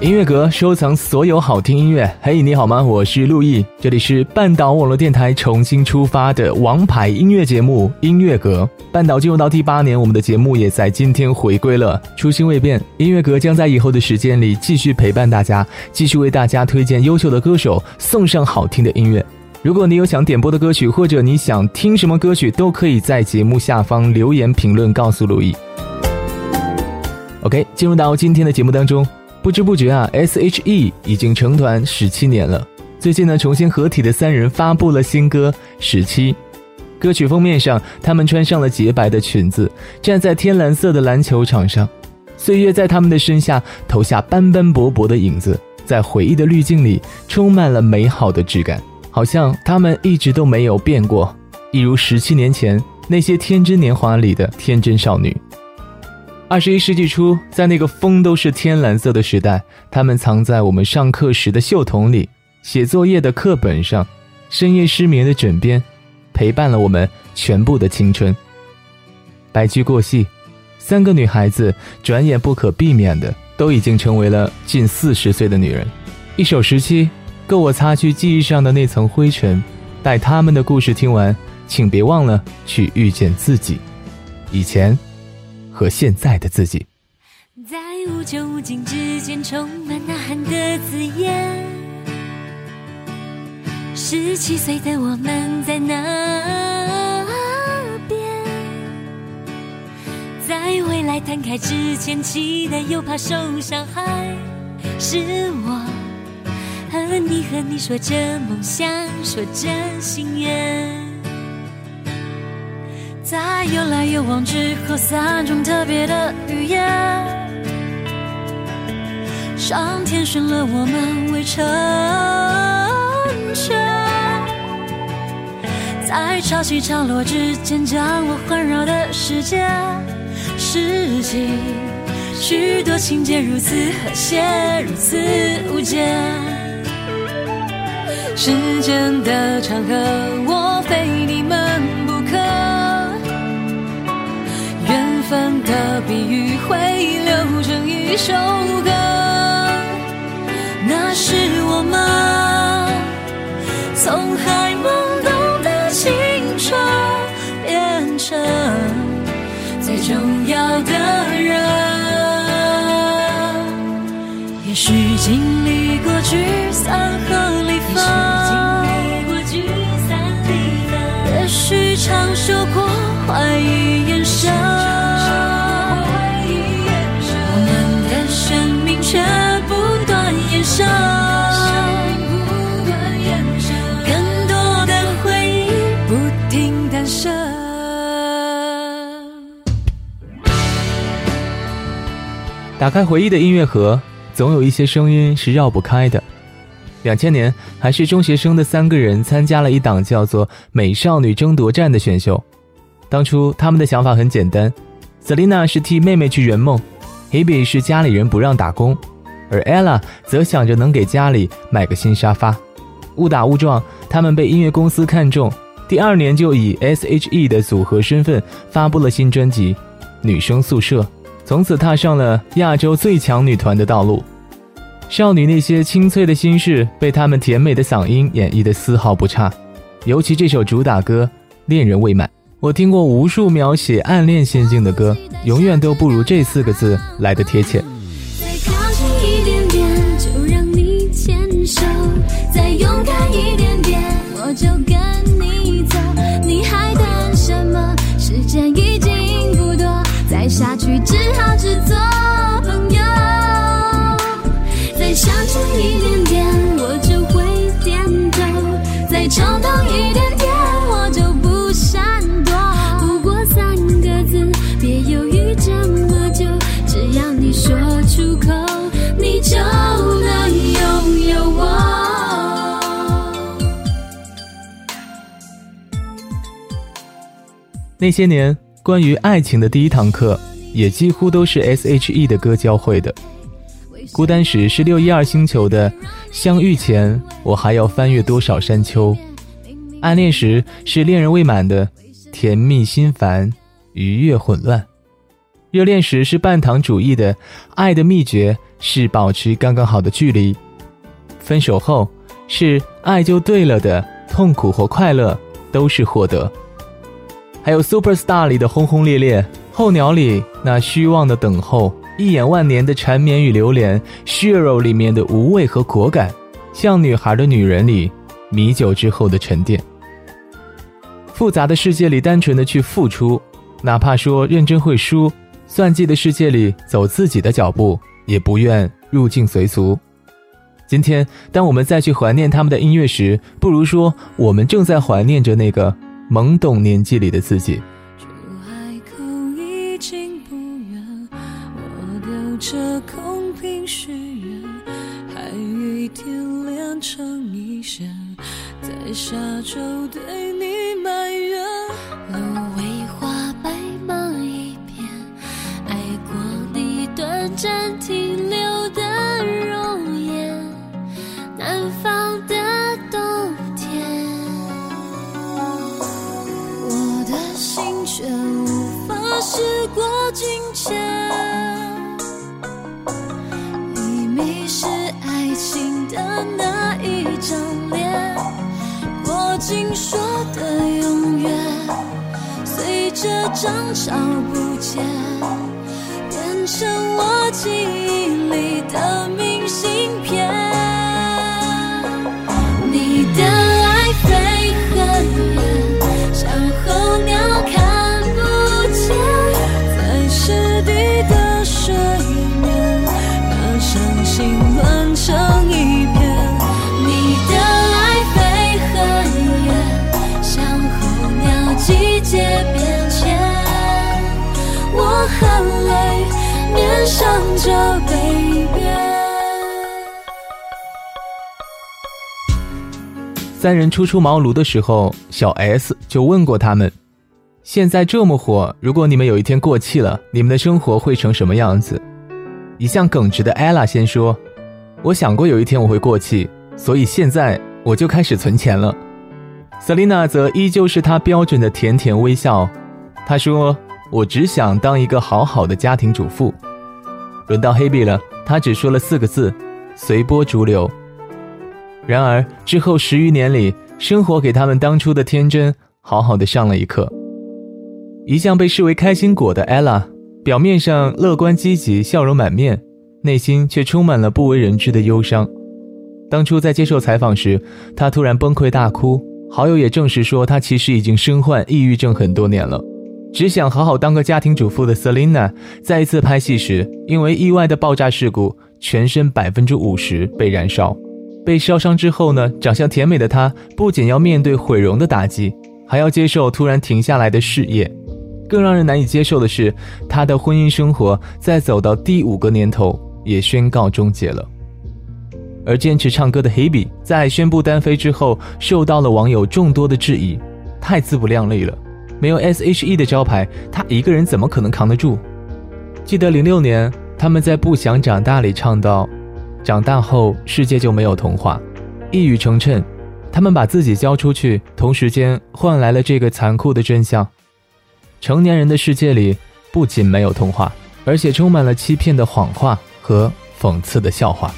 音乐阁收藏所有好听音乐。嘿，你好吗？我是陆毅，这里是半岛网络电台重新出发的王牌音乐节目音乐阁。半岛进入到第八年，我们的节目也在今天回归了。初心未变，音乐阁将在以后的时间里继续陪伴大家，继续为大家推荐优秀的歌手，送上好听的音乐。如果你有想点播的歌曲，或者你想听什么歌曲，都可以在节目下方留言评论告诉陆毅。OK，进入到今天的节目当中。不知不觉啊，S.H.E 已经成团十七年了。最近呢，重新合体的三人发布了新歌《十七》。歌曲封面上，他们穿上了洁白的裙子，站在天蓝色的篮球场上。岁月在他们的身下投下斑斑驳驳的影子，在回忆的滤镜里，充满了美好的质感，好像他们一直都没有变过，一如十七年前那些天真年华里的天真少女。二十一世纪初，在那个风都是天蓝色的时代，他们藏在我们上课时的袖筒里，写作业的课本上，深夜失眠的枕边，陪伴了我们全部的青春。白驹过隙，三个女孩子转眼不可避免的都已经成为了近四十岁的女人。一首十七，够我擦去记忆上的那层灰尘。待他们的故事听完，请别忘了去遇见自己。以前。和现在的自己，在无穷无尽之间，充满呐喊的字眼。十七岁的我们在哪边？在未来摊开之前，期待又怕受伤害。是我和你，和你说着梦想，说着心愿。在有来有往之后，三种特别的语言，上天选了我们为成全，在潮起潮落之间，将我环绕的世界，拾起许多情节，如此和谐，如此无间。时间的长河，我非你们的比喻会流成一首歌，那是我们从还懵懂的青春变成最重要的人。也许经历过聚散和离分，也许尝受过怀疑打开回忆的音乐盒，总有一些声音是绕不开的。两千年，还是中学生的三个人参加了一档叫做《美少女争夺战》的选秀。当初他们的想法很简单，Selina 是替妹妹去圆梦，Hebe 是家里人不让打工。而 ella 则想着能给家里买个新沙发，误打误撞，他们被音乐公司看中，第二年就以 S.H.E 的组合身份发布了新专辑《女生宿舍》，从此踏上了亚洲最强女团的道路。少女那些清脆的心事被她们甜美的嗓音演绎的丝毫不差，尤其这首主打歌《恋人未满》，我听过无数描写暗恋心境的歌，永远都不如这四个字来的贴切。那些年，关于爱情的第一堂课，也几乎都是 S.H.E 的歌教会的。孤单时是六一二星球的，相遇前我还要翻越多少山丘。暗恋时是恋人未满的，甜蜜心烦，愉悦混乱。热恋时是半糖主义的，爱的秘诀是保持刚刚好的距离；分手后是爱就对了的，痛苦或快乐都是获得。还有《Super Star》里的轰轰烈烈，《候鸟》里那虚妄的等候，一眼万年的缠绵与流连，《Shiro》里面的无畏和果敢，像女孩的女人里米酒之后的沉淀。复杂的世界里，单纯的去付出，哪怕说认真会输。算计的世界里走自己的脚步，也不愿入境随俗。今天，当我们再去怀念他们的音乐时，不如说我们正在怀念着那个懵懂年纪里的自己。出海口已经不远，我丢着空瓶许愿，还与天连成一线，在下周对这张照不见，变成我记忆里的着悲别。三人初出茅庐的时候，小 S 就问过他们：“现在这么火，如果你们有一天过气了，你们的生活会成什么样子？”一向耿直的 ella 先说：“我想过有一天我会过气，所以现在我就开始存钱了。”Selina 则依旧是她标准的甜甜微笑，她说：“我只想当一个好好的家庭主妇。”轮到 Hebe 了，他只说了四个字：“随波逐流。”然而之后十余年里，生活给他们当初的天真好好的上了一课。一向被视为开心果的 ella，表面上乐观积极，笑容满面，内心却充满了不为人知的忧伤。当初在接受采访时，她突然崩溃大哭，好友也证实说，她其实已经身患抑郁症很多年了。只想好好当个家庭主妇的 Selina，在一次拍戏时，因为意外的爆炸事故，全身百分之五十被燃烧。被烧伤之后呢，长相甜美的她不仅要面对毁容的打击，还要接受突然停下来的事业。更让人难以接受的是，她的婚姻生活在走到第五个年头也宣告终结了。而坚持唱歌的 Hebe 在宣布单飞之后，受到了网友众多的质疑，太自不量力了。没有 S.H.E 的招牌，她一个人怎么可能扛得住？记得零六年，他们在《不想长大》里唱到。长大后，世界就没有童话。一语成谶，他们把自己交出去，同时间换来了这个残酷的真相：成年人的世界里，不仅没有童话，而且充满了欺骗的谎话和讽刺的笑话。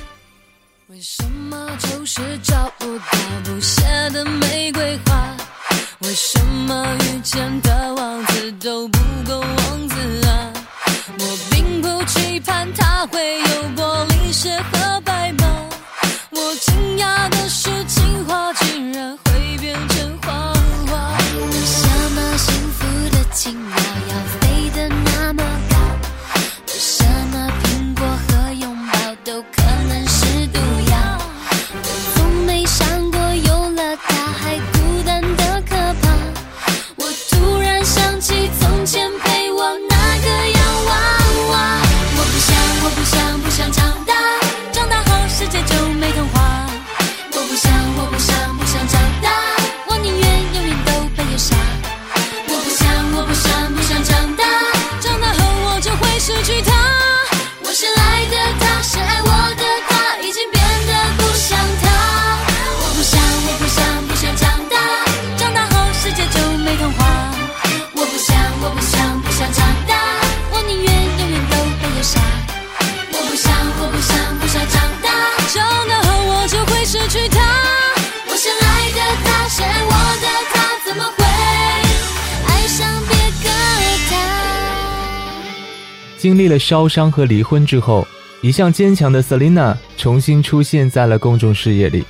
经历了烧伤和离婚之后，一向坚强的 Selina 重新出现在了公众视野里。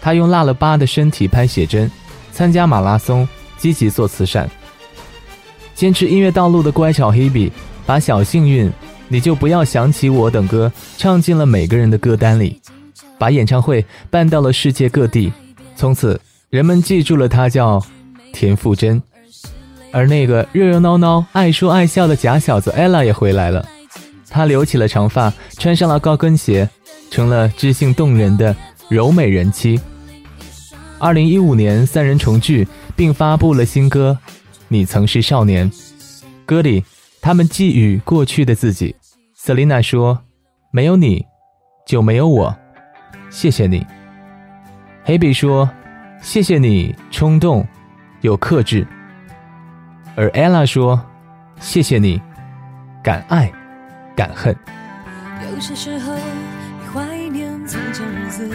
她用落了疤的身体拍写真，参加马拉松，积极做慈善。坚持音乐道路的乖巧 Hebe，把《小幸运》《你就不要想起我》等歌唱进了每个人的歌单里，把演唱会办到了世界各地。从此，人们记住了她叫田馥甄。而那个热热闹闹、爱说爱笑的假小子 ella 也回来了，她留起了长发，穿上了高跟鞋，成了知性动人的柔美人妻。二零一五年，三人重聚，并发布了新歌《你曾是少年》。歌里，他们寄予过去的自己。Selina 说：“没有你，就没有我，谢谢你。” Hebe 说：“谢谢你，冲动有克制。”而 ella 说：“谢谢你，敢爱，敢恨。”有些时候，你怀念从前日子，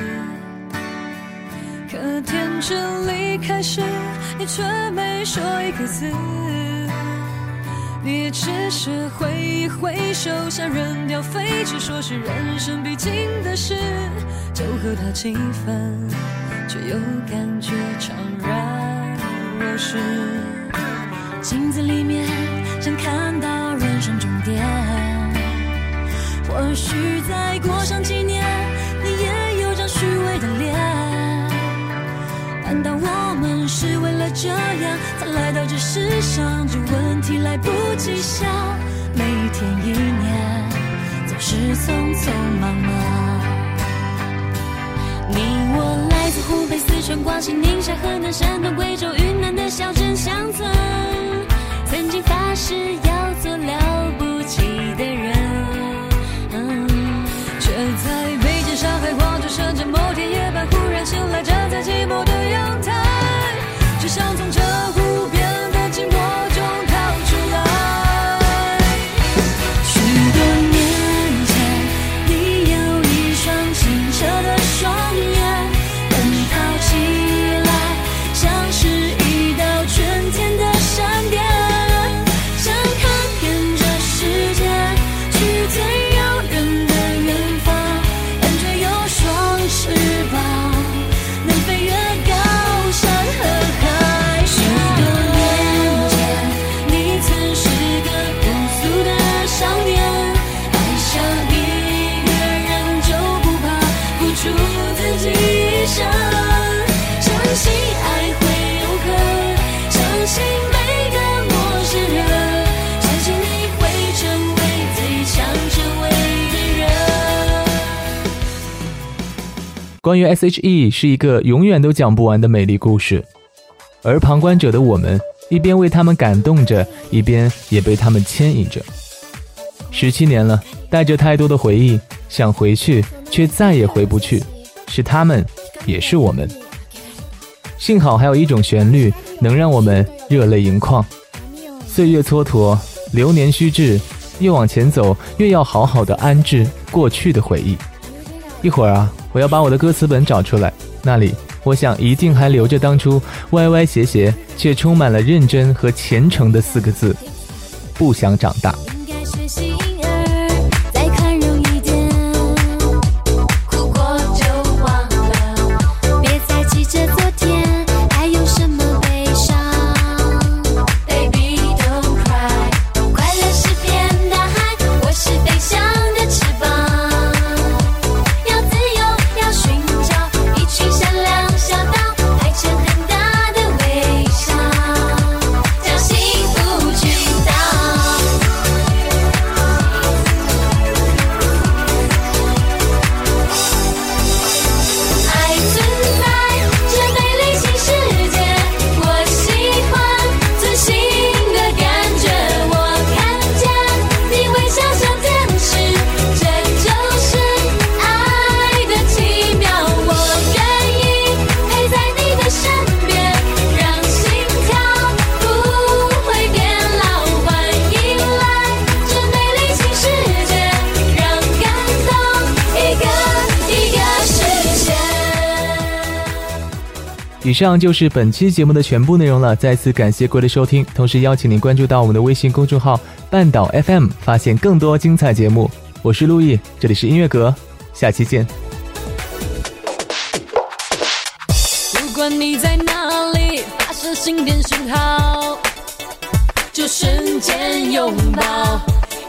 可天真离开时，你却没说一个字。你只是挥一挥手，想扔掉废纸，说是人生必经的事，就和他气愤，却又感觉怅然若失。镜子里面想看到人生终点，或许再过上几年，你也有张虚伪的脸。难道我们是为了这样才来到这世上？这问题来不及想，每一天一年总是匆匆忙忙。你我来自湖北、四川、广西、宁夏、河南、山东、贵州、云南的小镇乡村。曾经发誓要做了不起的人，却在北京、上海、广州、深圳某天夜半忽关于 S.H.E 是一个永远都讲不完的美丽故事，而旁观者的我们一边为他们感动着，一边也被他们牵引着。十七年了，带着太多的回忆，想回去却再也回不去，是他们，也是我们。幸好还有一种旋律能让我们热泪盈眶。岁月蹉跎，流年虚掷，越往前走，越要好好的安置过去的回忆。一会儿啊，我要把我的歌词本找出来，那里我想一定还留着当初歪歪斜斜却充满了认真和虔诚的四个字：不想长大。上就是本期节目的全部内容了，再次感谢各位的收听，同时邀请您关注到我们的微信公众号“半岛 FM”，发现更多精彩节目。我是陆毅，这里是音乐阁，下期见。不管你在哪里，发射心电讯号，就瞬间拥抱，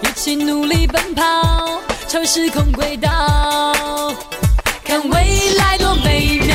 一起努力奔跑，超越时空轨道，看未来多美。